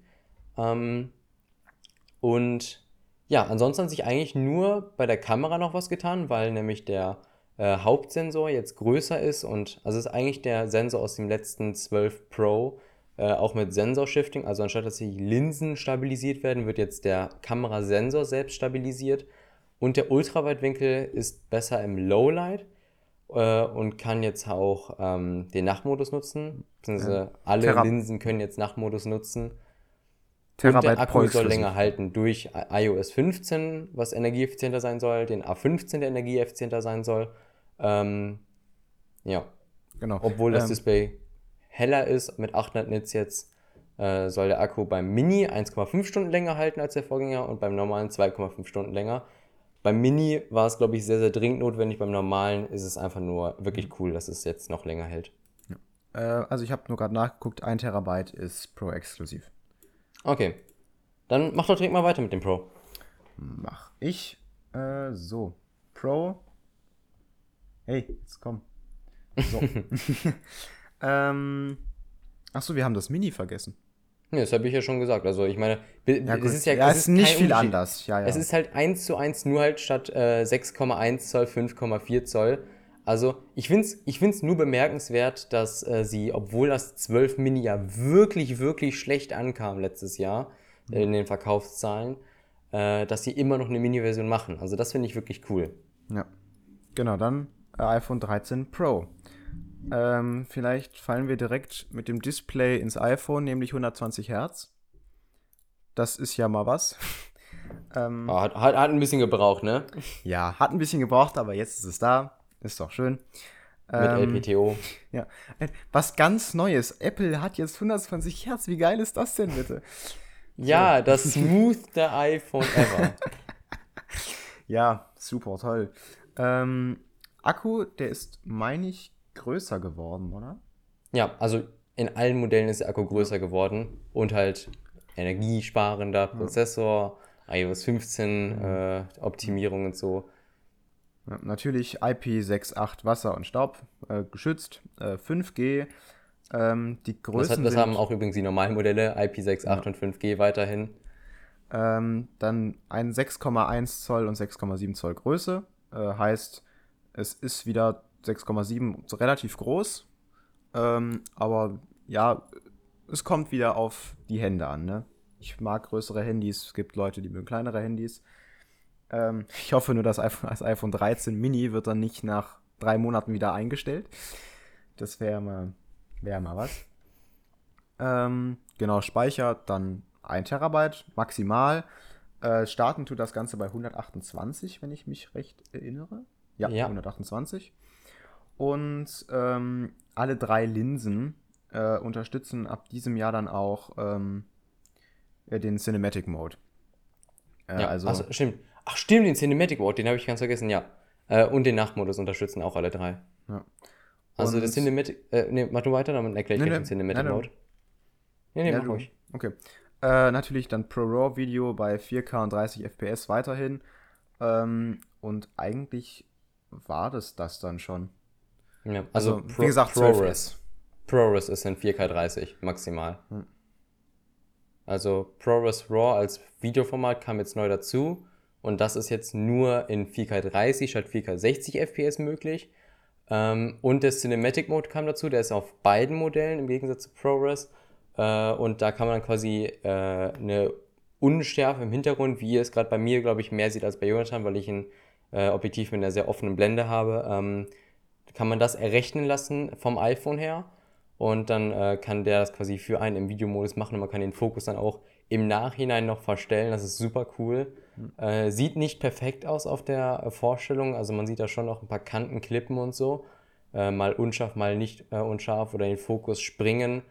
Ähm, und ja, ansonsten hat sich eigentlich nur bei der Kamera noch was getan, weil nämlich der äh, Hauptsensor jetzt größer ist und also ist eigentlich der Sensor aus dem letzten 12 Pro, äh, auch mit Sensorshifting. Also anstatt dass die Linsen stabilisiert werden, wird jetzt der Kamerasensor selbst stabilisiert. Und der Ultraweitwinkel ist besser im Lowlight äh, und kann jetzt auch ähm, den Nachtmodus nutzen. Beziehungsweise alle Terra- Linsen können jetzt Nachtmodus nutzen. und Terabyte der Pro Akku soll länger halten durch iOS 15, was energieeffizienter sein soll, den A15, der energieeffizienter sein soll. Ähm, ja, Genau. obwohl das Ähm, Display heller ist, mit 800 Nits jetzt, äh, soll der Akku beim Mini 1,5 Stunden länger halten als der Vorgänger und beim normalen 2,5 Stunden länger. Beim Mini war es, glaube ich, sehr, sehr dringend notwendig. Beim normalen ist es einfach nur wirklich cool, dass es jetzt noch länger hält. Äh, also ich habe nur gerade nachgeguckt, 1 Terabyte ist Pro exklusiv. Okay, dann mach doch direkt mal weiter mit dem Pro. Mach ich. Äh, so. Pro. Hey, jetzt komm. So. ähm. Achso, wir haben das Mini vergessen. Nee, das habe ich ja schon gesagt. Also ich meine, Ja, es ist ja, Ja, es ist nicht viel anders. Ja, ja. Es ist halt 1 zu 1, nur halt statt äh, 6,1 Zoll 5,4 Zoll. Also ich finde es ich find's nur bemerkenswert, dass äh, sie, obwohl das 12 Mini ja wirklich, wirklich schlecht ankam letztes Jahr äh, in den Verkaufszahlen, äh, dass sie immer noch eine Mini-Version machen. Also das finde ich wirklich cool. Ja. Genau, dann äh, iPhone 13 Pro. Ähm, vielleicht fallen wir direkt mit dem Display ins iPhone, nämlich 120 Hertz. Das ist ja mal was. ähm, Ah, hat, hat, hat ein bisschen gebraucht, ne? Ja, hat ein bisschen gebraucht, aber jetzt ist es da. Ist doch schön. Mit Ähm, LPTO. Ja. Äh, Was ganz Neues. Apple hat jetzt 120 Hertz. Wie geil ist das denn bitte? Ja, das smoothste iPhone ever. Ja, super toll. Ähm, Akku, der ist, meine ich, größer geworden, oder? Ja, also in allen Modellen ist der Akku größer geworden und halt energiesparender Prozessor, iOS 15 äh, Optimierung und so. Ja, natürlich IP68 Wasser und Staub äh, geschützt. Äh, 5G. Ähm, die Das, Größen hat, das haben auch übrigens die normalen Modelle, IP68 und 5G weiterhin. ähm, dann ein 6,1 Zoll und 6,7 Zoll Größe. Äh, heißt, es ist wieder 6,7 so relativ groß. Ähm, aber ja, es kommt wieder auf die Hände an. Ne? Ich mag größere Handys. Es gibt Leute, die mögen kleinere Handys. Ähm, ich hoffe nur, dass iPhone, das iPhone 13 Mini wird dann nicht nach drei Monaten wieder eingestellt. Das wäre mal, wär mal was. Ähm, genau, Speicher dann 1 Terabyte maximal. Äh, starten tut das Ganze bei 128, wenn ich mich recht erinnere. Ja, Ja. 128. Und ähm, alle drei Linsen äh, unterstützen ab diesem Jahr dann auch ähm, äh, den Cinematic Mode. Äh, Ja, also, also, stimmt. Ach, stimmt, den Cinematic Mode, den habe ich ganz vergessen, ja. Äh, und den Nachtmodus unterstützen auch alle drei. Ja. Also der Cinematic, äh, nee, mach du weiter, dann erkläre ich Nee, nee, den Cinematic. Mode. Nee, nee, Ja, mach du- ruhig. Okay. Äh, natürlich dann Pro Raw Video bei 4K und 30 FPS weiterhin. Ähm, und eigentlich war das das dann schon. Ja, Also, also, wie gesagt, ProRes. 12S. ProRes ist in 4K30 maximal. Hm. Also ProRes RAW als Videoformat kam jetzt neu dazu und das ist jetzt nur in 4K30 statt 4K60 FPS möglich. Ähm, und der Cinematic Mode kam dazu, der ist auf beiden Modellen im Gegensatz zu ProRes. Äh, und da kann man dann quasi äh, eine Unschärfe im Hintergrund, wie ihr es gerade bei mir, glaube ich, mehr sieht als bei Jonathan, weil ich ein äh, Objektiv mit einer sehr offenen Blende habe, ähm, kann man das errechnen lassen vom iPhone her. Und dann äh, kann der das quasi für einen im Videomodus machen und man kann den Fokus dann auch im Nachhinein noch verstellen. Das ist super cool. Äh, sieht nicht perfekt aus auf der äh, Vorstellung. Also man sieht da schon noch ein paar Kanten, Klippen und so. Äh, mal unscharf, mal nicht äh, unscharf oder den Fokus springen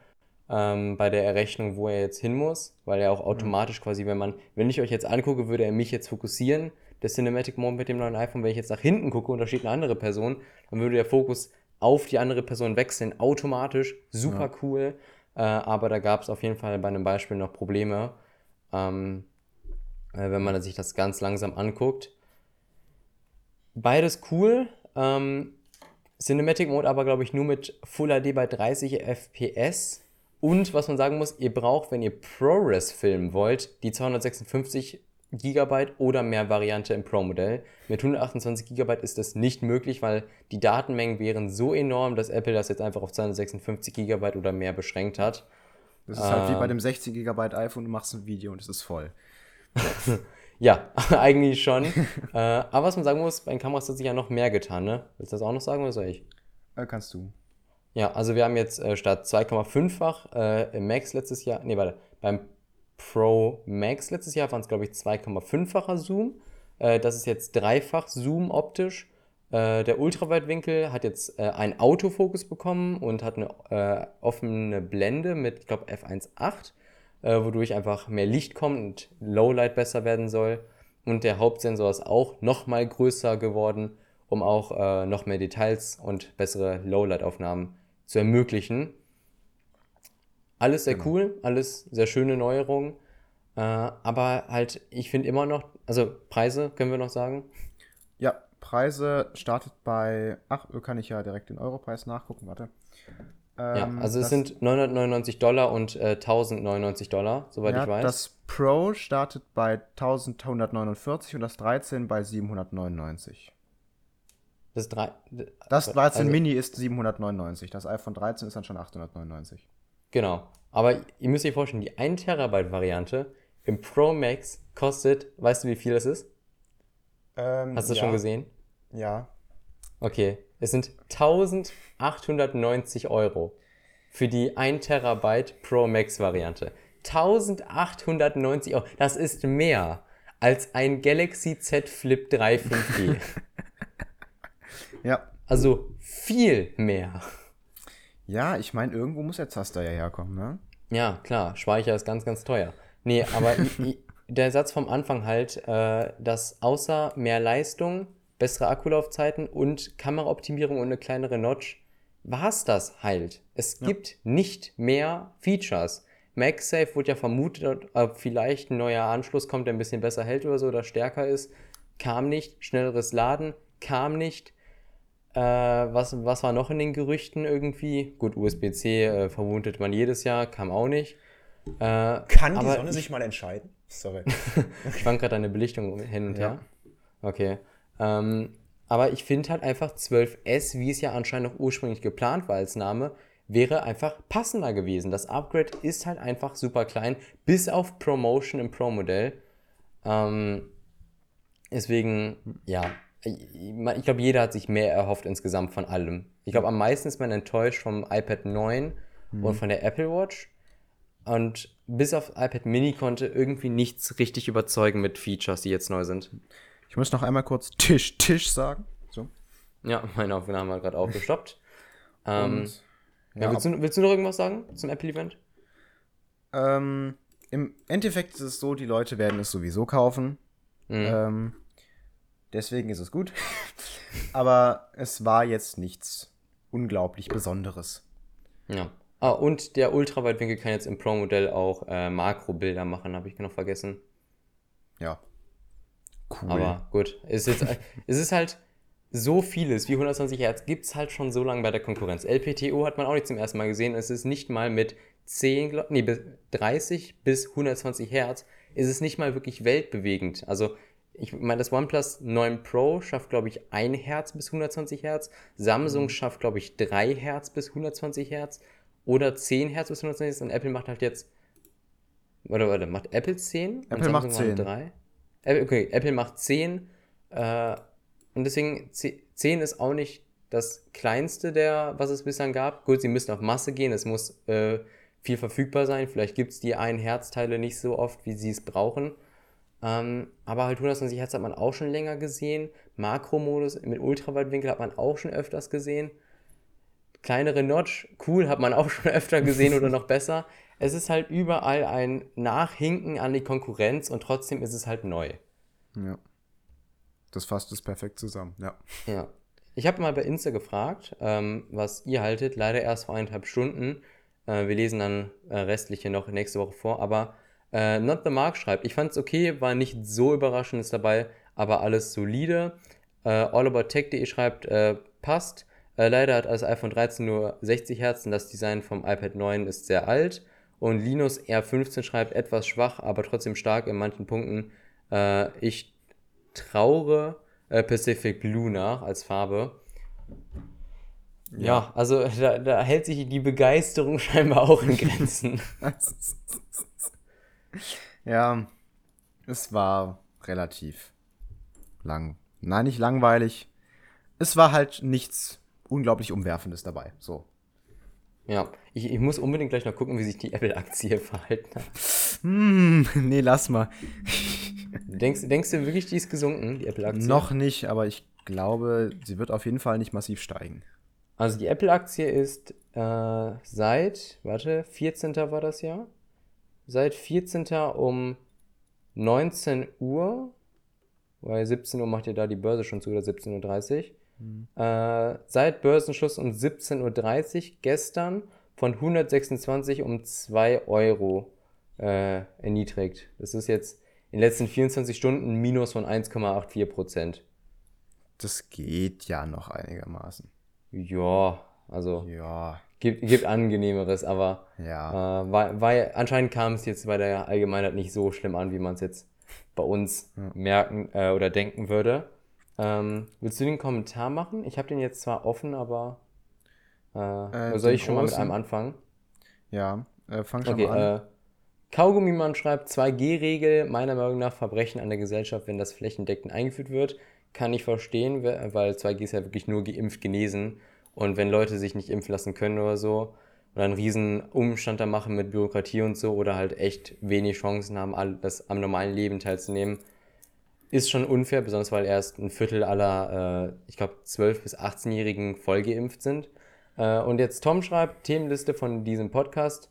ähm, bei der Errechnung, wo er jetzt hin muss. Weil er auch automatisch quasi, wenn man, wenn ich euch jetzt angucke, würde er mich jetzt fokussieren. Der Cinematic Mode mit dem neuen iPhone, wenn ich jetzt nach hinten gucke und da steht eine andere Person, dann würde der Fokus auf die andere Person wechseln, automatisch. Super cool. Äh, aber da gab es auf jeden Fall bei einem Beispiel noch Probleme, ähm, äh, wenn man sich das ganz langsam anguckt. Beides cool. Ähm, Cinematic Mode aber, glaube ich, nur mit Full HD bei 30 FPS. Und was man sagen muss, ihr braucht, wenn ihr ProRes filmen wollt, die 256 GB oder mehr Variante im Pro-Modell. Mit 128 GB ist das nicht möglich, weil die Datenmengen wären so enorm, dass Apple das jetzt einfach auf 256 GB oder mehr beschränkt hat. Das ist halt wie bei Ähm. dem 16 GB iPhone, du machst ein Video und es ist voll. Ja, eigentlich schon. äh, aber was man sagen muss, bei den Kameras hat sich ja noch mehr getan, ne? Willst du das auch noch sagen oder soll ich? Äh, kannst du. Ja, also wir haben jetzt äh, statt 2,5-fach äh, im Max letztes Jahr, nee, warte, beim Pro Max letztes Jahr waren es, glaube ich, 2,5-facher Zoom. Äh, das ist jetzt dreifach Zoom optisch. Äh, der Ultraweitwinkel hat jetzt äh, einen Autofokus bekommen und hat eine äh, offene Blende mit, ich glaube, f1.8, äh, wodurch einfach mehr Licht kommt und Lowlight besser werden soll. Und der Hauptsensor ist auch nochmal größer geworden, um auch noch mehr Details und bessere Lowlight-Aufnahmen zu ermöglichen. Alles sehr cool, alles sehr schöne Neuerungen. Äh, aber halt, ich finde immer noch, also Preise können wir noch sagen. Ja, Preise startet bei. Ach, kann ich ja direkt den Europreis nachgucken, warte. Ja, Ähm, also es sind 999 Dollar und äh, 1099 Dollar, soweit ja, ich weiß. Das Pro startet bei 1149 und das 13 bei 799. das drei, Das 13 also- Mini ist 799, das iPhone 13 ist dann schon 899. Genau. Aber ihr müsst euch vorstellen, die 1 Terabyte Variante im Pro Max kostet, weißt du, wie viel das ist? Ähm, Hast du das ja, schon gesehen? Ja. Okay, es sind 1890 Euro für die 1 Terabyte Pro Max Variante. 1890 Euro, das ist mehr als ein Galaxy Z Flip 3 5G. Ja. also viel mehr. Ja, ich meine, irgendwo muss der Zaster ja herkommen, ne? Ja, klar, Speicher ist ganz, ganz teuer. Nee, aber der Satz vom Anfang halt, äh, dass außer mehr Leistung, bessere Akkulaufzeiten und Kameraoptimierung und eine kleinere Notch, war's das halt. Es gibt nicht mehr Features. MagSafe wurde ja vermutet, ob vielleicht ein neuer Anschluss kommt, der ein bisschen besser hält oder so oder stärker ist. Kam nicht. Schnelleres Laden kam nicht. Äh, was, was war noch in den Gerüchten irgendwie? Gut, USB-C äh, vermutet man jedes Jahr, kam auch nicht. Äh, Kann die Sonne sich mal entscheiden? Sorry. ich fand gerade deine Belichtung hin und her. Okay. Ähm, aber ich finde halt einfach 12S, wie es ja anscheinend auch ursprünglich geplant war als Name, wäre einfach passender gewesen. Das Upgrade ist halt einfach super klein, bis auf Promotion im Pro-Modell. Ähm, Deswegen, ja, ich, glaube, jeder hat sich mehr erhofft insgesamt von allem. Ich glaube, am meisten ist man enttäuscht vom iPad 9 mhm. und von der Apple Watch. Und bis auf iPad Mini konnte irgendwie nichts richtig überzeugen mit Features, die jetzt neu sind. Ich muss noch einmal kurz Tisch, Tisch sagen. So. Ja, meine Aufnahme hat gerade auch gestoppt. ähm, ja, ja, willst, du, willst, du, noch irgendwas sagen zum Apple-Event? Ähm, Im Endeffekt ist es so, die Leute werden es sowieso kaufen. Mhm. Ähm, deswegen ist es gut. Aber es war jetzt nichts unglaublich Besonderes. Ja. Ah, und der Ultraweitwinkel kann jetzt im Pro-Modell auch äh, Makrobilder machen, habe ich noch vergessen. Ja. Cool. Aber gut, es ist, jetzt, es ist halt so vieles, wie 120 Hertz gibt es halt schon so lange bei der Konkurrenz. LPTO hat man auch nicht zum ersten Mal gesehen. Es ist nicht mal mit 10, nee, 30 bis 120 Hertz ist es nicht mal wirklich weltbewegend. Also ich meine, das OnePlus 9 Pro schafft, glaube ich, 1 Hertz bis 120 Hertz. Samsung mhm. schafft, glaube ich, 3 Hertz bis 120 Hertz oder 10 Hertz bis 120 Hertz und Apple macht halt jetzt. Warte, warte, macht Apple 10? Apple macht 10. 3? Okay, Apple macht 10. Äh, und deswegen 10 ist auch nicht das kleinste der, was es bislang gab. Gut, sie müssen auf Masse gehen, es muss äh, viel verfügbar sein. Vielleicht gibt es die 1 Herzteile nicht so oft, wie sie es brauchen. Ähm, aber halt 120 Hertz hat man auch schon länger gesehen. Makromodus mit Ultraweitwinkel hat man auch schon öfters gesehen kleinere Notch, cool, hat man auch schon öfter gesehen oder noch besser. Es ist halt überall ein Nachhinken an die Konkurrenz und trotzdem ist es halt neu. Ja. Das fasst es perfekt zusammen, ja. Ja. Ich habe mal bei Insta gefragt, ähm, was ihr haltet. Leider erst vor eineinhalb Stunden. Äh, wir lesen dann äh, restliche noch nächste Woche vor. Aber äh, Not the Mark schreibt, ich fand es okay, war nicht so überraschendes dabei, aber alles solide. Äh, AllAboutTech.de schreibt, äh, passt. Äh, leider hat das iPhone 13 nur 60 Hertz und das Design vom iPad 9 ist sehr alt. Und Linus R15 schreibt etwas schwach, aber trotzdem stark in manchen Punkten. Äh, ich traure äh, Pacific Blue nach als Farbe. Ja, ja also da, da, hält sich die Begeisterung scheinbar auch in Grenzen. ja, es war relativ lang. Nein, nicht langweilig. Es war halt nichts unglaublich Umwerfendes dabei. So. Ja, ich, ich muss unbedingt gleich noch gucken, wie sich die Apple-Aktie verhalten hat. Hm, nee, lass mal. denkst, denkst du wirklich, die ist gesunken, die Apple-Aktie? Noch nicht, aber ich glaube, sie wird auf jeden Fall nicht massiv steigen. Also die Apple-Aktie ist äh, seit, warte, 14. war das ja? Seit 14. um 19 Uhr, weil 17 Uhr macht ja da die Börse schon zu, oder 17.30 Uhr, Mhm. Äh, seit Börsenschluss um 17.30 Uhr gestern von 126 um 2 Euro äh, erniedrigt. Das ist jetzt in den letzten 24 Stunden Minus von 1,84 Prozent. Das geht ja noch einigermaßen. Ja, also ja. Gibt, gibt angenehmeres, aber ja. äh, war, war, anscheinend kam es jetzt bei der Allgemeinheit nicht so schlimm an, wie man es jetzt bei uns ja. merken äh, oder denken würde. Ähm, willst du den Kommentar machen? Ich habe den jetzt zwar offen, aber äh, äh, soll ich schon mal mit einem anfangen? Ja, äh, fang schon okay, mal an. Äh, Kaugummimann schreibt 2G-Regel, meiner Meinung nach Verbrechen an der Gesellschaft, wenn das flächendeckend eingeführt wird. Kann ich verstehen, weil 2G ist ja wirklich nur geimpft genesen. Und wenn Leute sich nicht impfen lassen können oder so, oder einen riesen Umstand da machen mit Bürokratie und so, oder halt echt wenig Chancen haben, das am normalen Leben teilzunehmen, ist schon unfair, besonders weil erst ein Viertel aller, äh, ich glaube, 12- bis 18-Jährigen vollgeimpft sind. Äh, und jetzt Tom schreibt, Themenliste von diesem Podcast,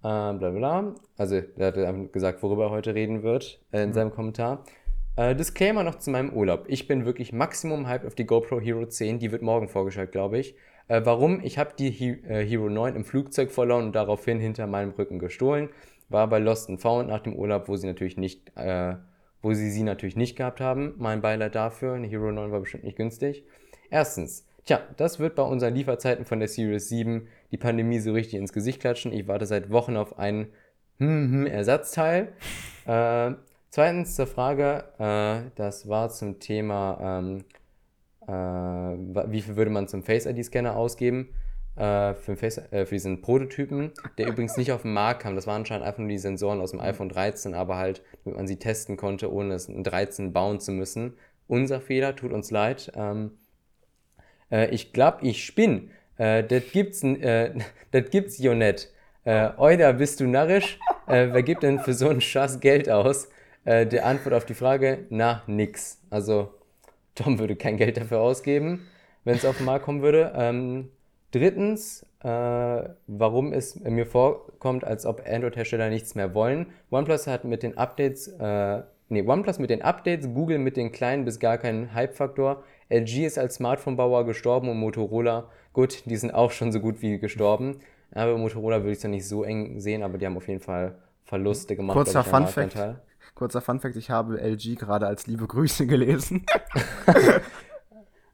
äh, bla bla. Also, er hat gesagt, worüber er heute reden wird äh, in mhm. seinem Kommentar. Äh, Disclaimer noch zu meinem Urlaub. Ich bin wirklich Maximum hype auf die GoPro Hero 10. Die wird morgen vorgestellt, glaube ich. Äh, warum? Ich habe die He äh, Hero 9 im Flugzeug verloren und daraufhin hinter meinem Rücken gestohlen. War bei Lost and Found nach dem Urlaub, wo sie natürlich nicht äh, wo sie sie natürlich nicht gehabt haben. Mein Beileid dafür. Eine Hero 9 war bestimmt nicht günstig. Erstens, tja, das wird bei unseren Lieferzeiten von der Series 7 die Pandemie so richtig ins Gesicht klatschen. Ich warte seit Wochen auf einen hm, hm, Ersatzteil. Äh, zweitens zur Frage, äh, das war zum Thema, ähm, äh, wie viel würde man zum Face-ID-Scanner ausgeben? äh, für, Face, äh, für diesen Prototypen, der übrigens nicht auf den Markt kam. Das waren anscheinend einfach nur die Sensoren aus dem iPhone 13, aber halt, damit man sie testen konnte, ohne es ein 13 bauen zu müssen. Unser Fehler, tut uns leid. Ähm, äh, ich glaube, ich spinn. Äh, das gibt's, äh, das gibt's jo nicht. Äh, Oida, bist du narrisch? Äh, wer gibt denn für so einen Schatz Geld aus? Äh, die Antwort auf die Frage, na, nix. Also, Tom würde kein Geld dafür ausgeben, wenn es auf den Markt kommen würde. Ähm, drittens, äh, warum es mir vorkommt, als ob Android-Hersteller nichts mehr wollen. OnePlus hat mit den Updates, äh, nee, OnePlus mit den Updates, Google mit den kleinen bis gar keinen Hype-Faktor. LG ist als Smartphone-Bauer gestorben und Motorola, gut, die sind auch schon so gut wie gestorben. Aber Motorola würde ich es nicht so eng sehen, aber die haben auf jeden Fall Verluste gemacht. Kurzer glaub Kurzer Funfact, ich habe LG gerade als liebe Grüße gelesen.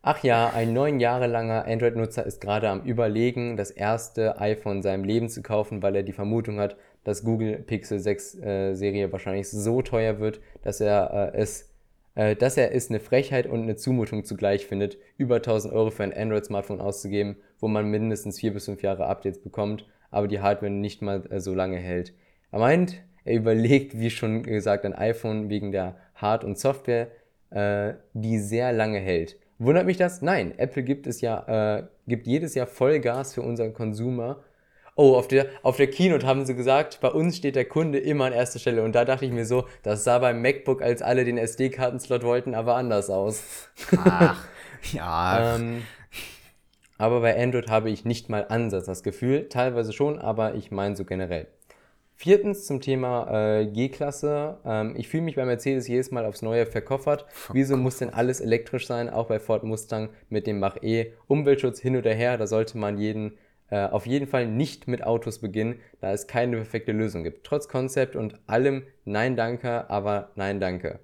Ach ja, ein neun Jahre langer Android-Nutzer ist gerade am Überlegen, das erste iPhone in seinem Leben zu kaufen, weil er die Vermutung hat, dass Google Pixel 6 äh, Serie wahrscheinlich so teuer wird, dass er äh, es äh, dass er es eine Frechheit und eine Zumutung zugleich findet, über 1000 Euro für ein Android-Smartphone auszugeben, wo man mindestens vier bis fünf Jahre Updates bekommt, aber die Hardware nicht mal äh, so lange hält. Er meint, er überlegt, wie schon gesagt, ein iPhone wegen der Hard- und Software, äh, die sehr lange hält. Wundert mich das? Nein, Apple gibt es ja, äh, gibt jedes Jahr Vollgas für unseren Consumer. Oh, auf der, auf der Keynote haben sie gesagt, bei uns steht der Kunde immer an erster Stelle. Und da dachte ich mir so, das sah beim MacBook, als alle den SD-Kartenslot wollten, aber anders aus. Ach, ja. Ähm, aber bei Android habe ich nicht mal Ansatz das Gefühl, teilweise schon, aber ich meine so generell. Viertens zum Thema äh, G-Klasse. Ähm, ich fühle mich bei Mercedes jedes Mal aufs Neue verkoffert. Wieso muss denn alles elektrisch sein? Auch bei Ford Mustang mit dem Mach E. Umweltschutz hin oder her, da sollte man jeden, äh, auf jeden Fall nicht mit Autos beginnen, da es keine perfekte Lösung gibt. Trotz Konzept und allem Nein danke, aber Nein danke.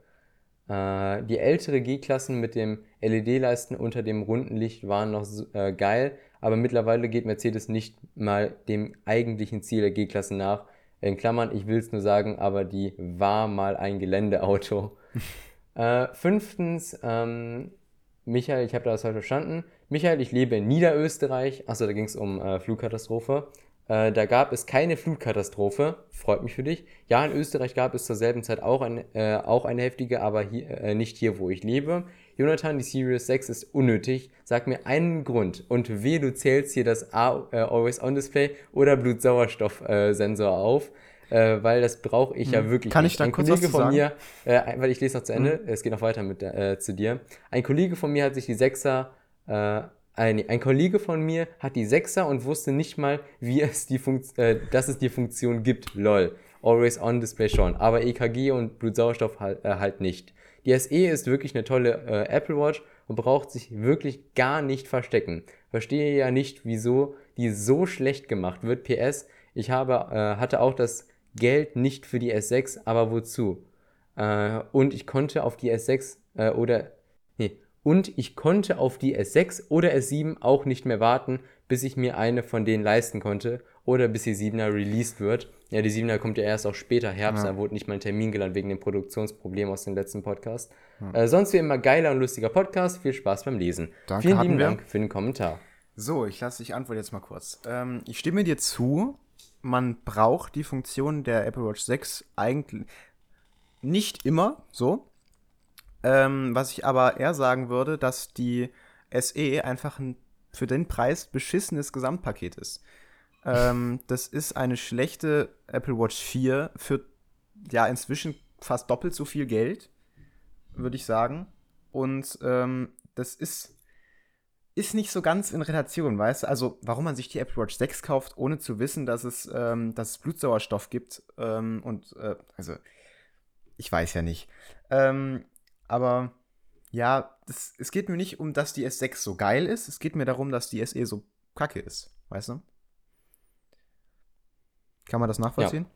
Äh, die ältere G-Klassen mit dem LED-Leisten unter dem runden Licht waren noch äh, geil, aber mittlerweile geht Mercedes nicht mal dem eigentlichen Ziel der G-Klassen nach. In Klammern, ich will es nur sagen, aber die war mal ein Geländeauto. äh, fünftens, ähm, Michael, ich habe das heute verstanden. Michael, ich lebe in Niederösterreich. Achso, da ging es um äh, Flugkatastrophe. Äh, da gab es keine Flutkatastrophe. Freut mich für dich. Ja, in Österreich gab es zur selben Zeit auch, ein, äh, auch eine heftige, aber hier, äh, nicht hier, wo ich lebe. Jonathan, die Series 6 ist unnötig. Sag mir einen Grund. Und weh, du zählst hier das A, äh, Always-On-Display oder Blutsauerstoffsensor auf. Äh, weil das brauche ich ja Hm. wirklich Kann nicht. ich da Ein kurz was Kollege zu von sagen? mir, äh, weil ich lese noch zu Ende, es geht noch weiter mit, äh, zu dir. Ein Kollege von mir hat sich die Sechser, äh, ein, ein Kollege von mir hat die Sechser und wusste nicht mal, wie es die Funkt äh, dass es die Funktion gibt. Lol. Always on Display schon. Aber EKG und Blutsauerstoff halt, äh, halt nicht. Die SE ist wirklich eine tolle äh, Apple Watch und braucht sich wirklich gar nicht verstecken. Verstehe ja nicht, wieso die so schlecht gemacht wird. PS, ich habe, äh, hatte auch das Geld nicht für die S6, aber wozu? Äh, und ich konnte auf die S6 äh, oder nee, und ich konnte auf die S6 oder S7 auch nicht mehr warten, bis ich mir eine von denen leisten konnte oder bis die 7er released wird. Ja, die 7er kommt ja erst auch später, Herbst, Ja. da wurde nicht mal ein Termin gelandet wegen dem Produktionsproblem aus dem letzten Podcast. Äh, sonst wie immer geiler und lustiger Podcast. Viel Spaß beim Lesen. Danke, Vielen lieben wir. Dank für den Kommentar. So, ich lasse dich antworten jetzt mal kurz. Ähm, ich stimme dir zu, man braucht die Funktion der Apple Watch 6 eigentlich nicht immer so. Ähm, was ich aber eher sagen würde, dass die SE einfach ein für den Preis beschissenes Gesamtpaket ist. Ähm, das ist eine schlechte Apple Watch 4 für ja inzwischen fast doppelt so viel Geld, würde ich sagen. Und ähm, das ist ist nicht so ganz in Relation, weißt du? Also, warum man sich die Apple Watch 6 kauft, ohne zu wissen, dass es, ähm, dass es Blutsauerstoff gibt. Ähm, und, äh, also, ich weiß ja nicht. Ähm, aber, ja, das, es geht mir nicht um, dass die S6 so geil ist. Es geht mir darum, dass die SE so kacke ist, weißt du? Kann man das nachvollziehen?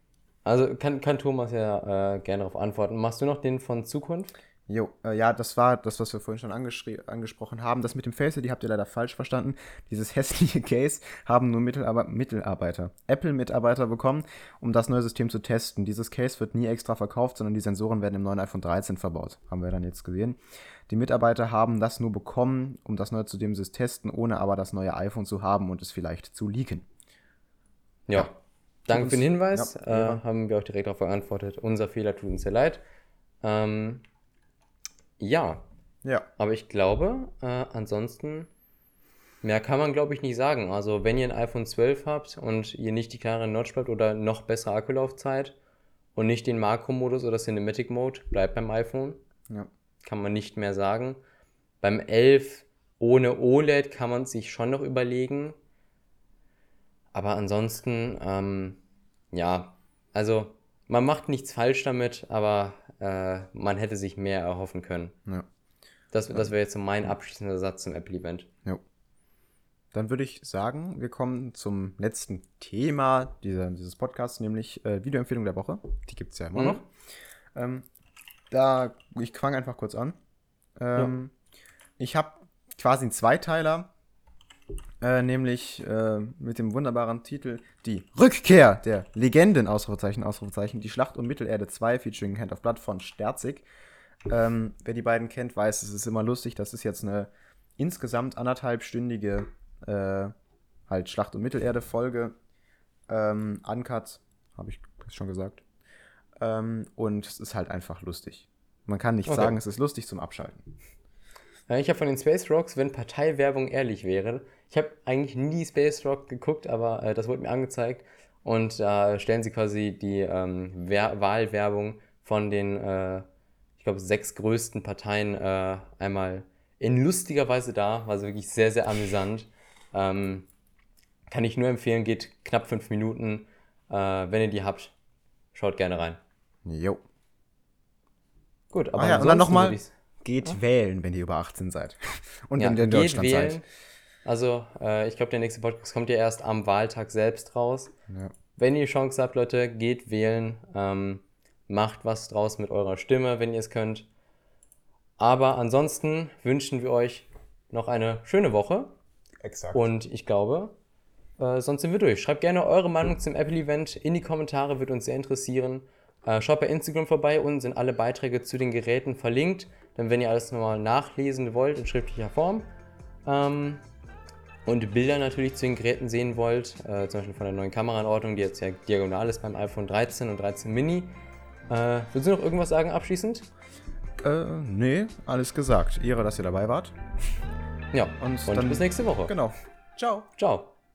Also kann, kann Thomas ja äh, gerne darauf antworten. Machst du noch den von Zukunft? Jo, äh, ja, das war das, was wir vorhin schon angesprochen haben. Das mit dem Face ID habt ihr leider falsch verstanden. Dieses hässliche Case haben nur Mittelar Mittelarbeiter, Apple-Mitarbeiter bekommen, um das neue System zu testen. Dieses Case wird nie extra verkauft, sondern die Sensoren werden im neuen iPhone 13 verbaut. Haben wir dann jetzt gesehen. Die Mitarbeiter haben das nur bekommen, um das neue System zu testen, ohne aber das neue iPhone zu haben und es vielleicht zu leaken. Ja. Danke für den Hinweis. Ja, äh, haben wir auch direkt darauf geantwortet. Unser Fehler tut uns sehr leid. Ähm, ja. Ja. Aber ich glaube, äh, ansonsten mehr kann man, glaube ich, nicht sagen. Also, wenn ihr ein iPhone 12 habt und ihr nicht die klare Notch bleibt oder noch bessere Akkulaufzeit und nicht den Makro-Modus oder Cinematic Mode, bleibt beim iPhone. Ja. Kann man nicht mehr sagen. Beim 11 ohne OLED kann man sich schon noch überlegen. Aber ansonsten, ähm, ja, also man macht nichts falsch damit, aber äh, man hätte sich mehr erhoffen können. Ja. Das, das wäre jetzt mein abschließender Satz zum Apple-Event. Ja. Dann würde ich sagen, wir kommen zum letzten Thema dieser, dieses Podcasts, nämlich äh, Videoempfehlung der Woche. Die gibt es ja immer mhm. noch. Ähm, da, ich fange einfach kurz an. Ähm, ja. Ich habe quasi einen Zweiteiler äh, nämlich äh, mit dem wunderbaren Titel Die Rückkehr der Legenden, Ausrufezeichen, Ausrufezeichen, die Schlacht um Mittelerde 2, featuring Hand of Blood von Sterzig. Ähm, wer die beiden kennt, weiß, es ist immer lustig. Das ist jetzt eine insgesamt anderthalbstündige äh, halt Schlacht um Mittelerde-Folge. Ähm, Uncut, habe ich schon gesagt. Ähm, und es ist halt einfach lustig. Man kann nicht okay. sagen, es ist lustig zum Abschalten. Ich habe von den Space Rocks, wenn Parteiwerbung ehrlich wäre, ich habe eigentlich nie Space Rock geguckt, aber äh, das wurde mir angezeigt. Und da äh, stellen sie quasi die ähm, Wahlwerbung von den, äh, ich glaube, sechs größten Parteien äh, einmal in lustiger Weise dar. War also wirklich sehr, sehr amüsant. Ähm, kann ich nur empfehlen, geht knapp fünf Minuten. Äh, wenn ihr die habt, schaut gerne rein. Jo. Gut, aber ah ja, und dann nochmal, geht ja? wählen, wenn ihr über 18 seid. Und ja, wenn ihr in Deutschland wählen. seid. Also, äh, ich glaube, der nächste Podcast kommt ja erst am Wahltag selbst raus. Ja. Wenn ihr die Chance habt, Leute, geht wählen. Ähm, macht was draus mit eurer Stimme, wenn ihr es könnt. Aber ansonsten wünschen wir euch noch eine schöne Woche. Exakt. Und ich glaube, äh, sonst sind wir durch. Schreibt gerne eure Meinung zum Apple-Event in die Kommentare, würde uns sehr interessieren. Äh, schaut bei Instagram vorbei, unten sind alle Beiträge zu den Geräten verlinkt. Denn wenn ihr alles nochmal nachlesen wollt in schriftlicher Form, ähm, und Bilder natürlich zu den Geräten sehen wollt, äh, zum Beispiel von der neuen Kameraanordnung, die jetzt ja diagonal ist beim iPhone 13 und 13 Mini. Äh, willst du noch irgendwas sagen abschließend? Äh, nee, alles gesagt. Ehre, dass ihr dabei wart. Ja, und, und dann, bis nächste Woche. Genau. Ciao. Ciao.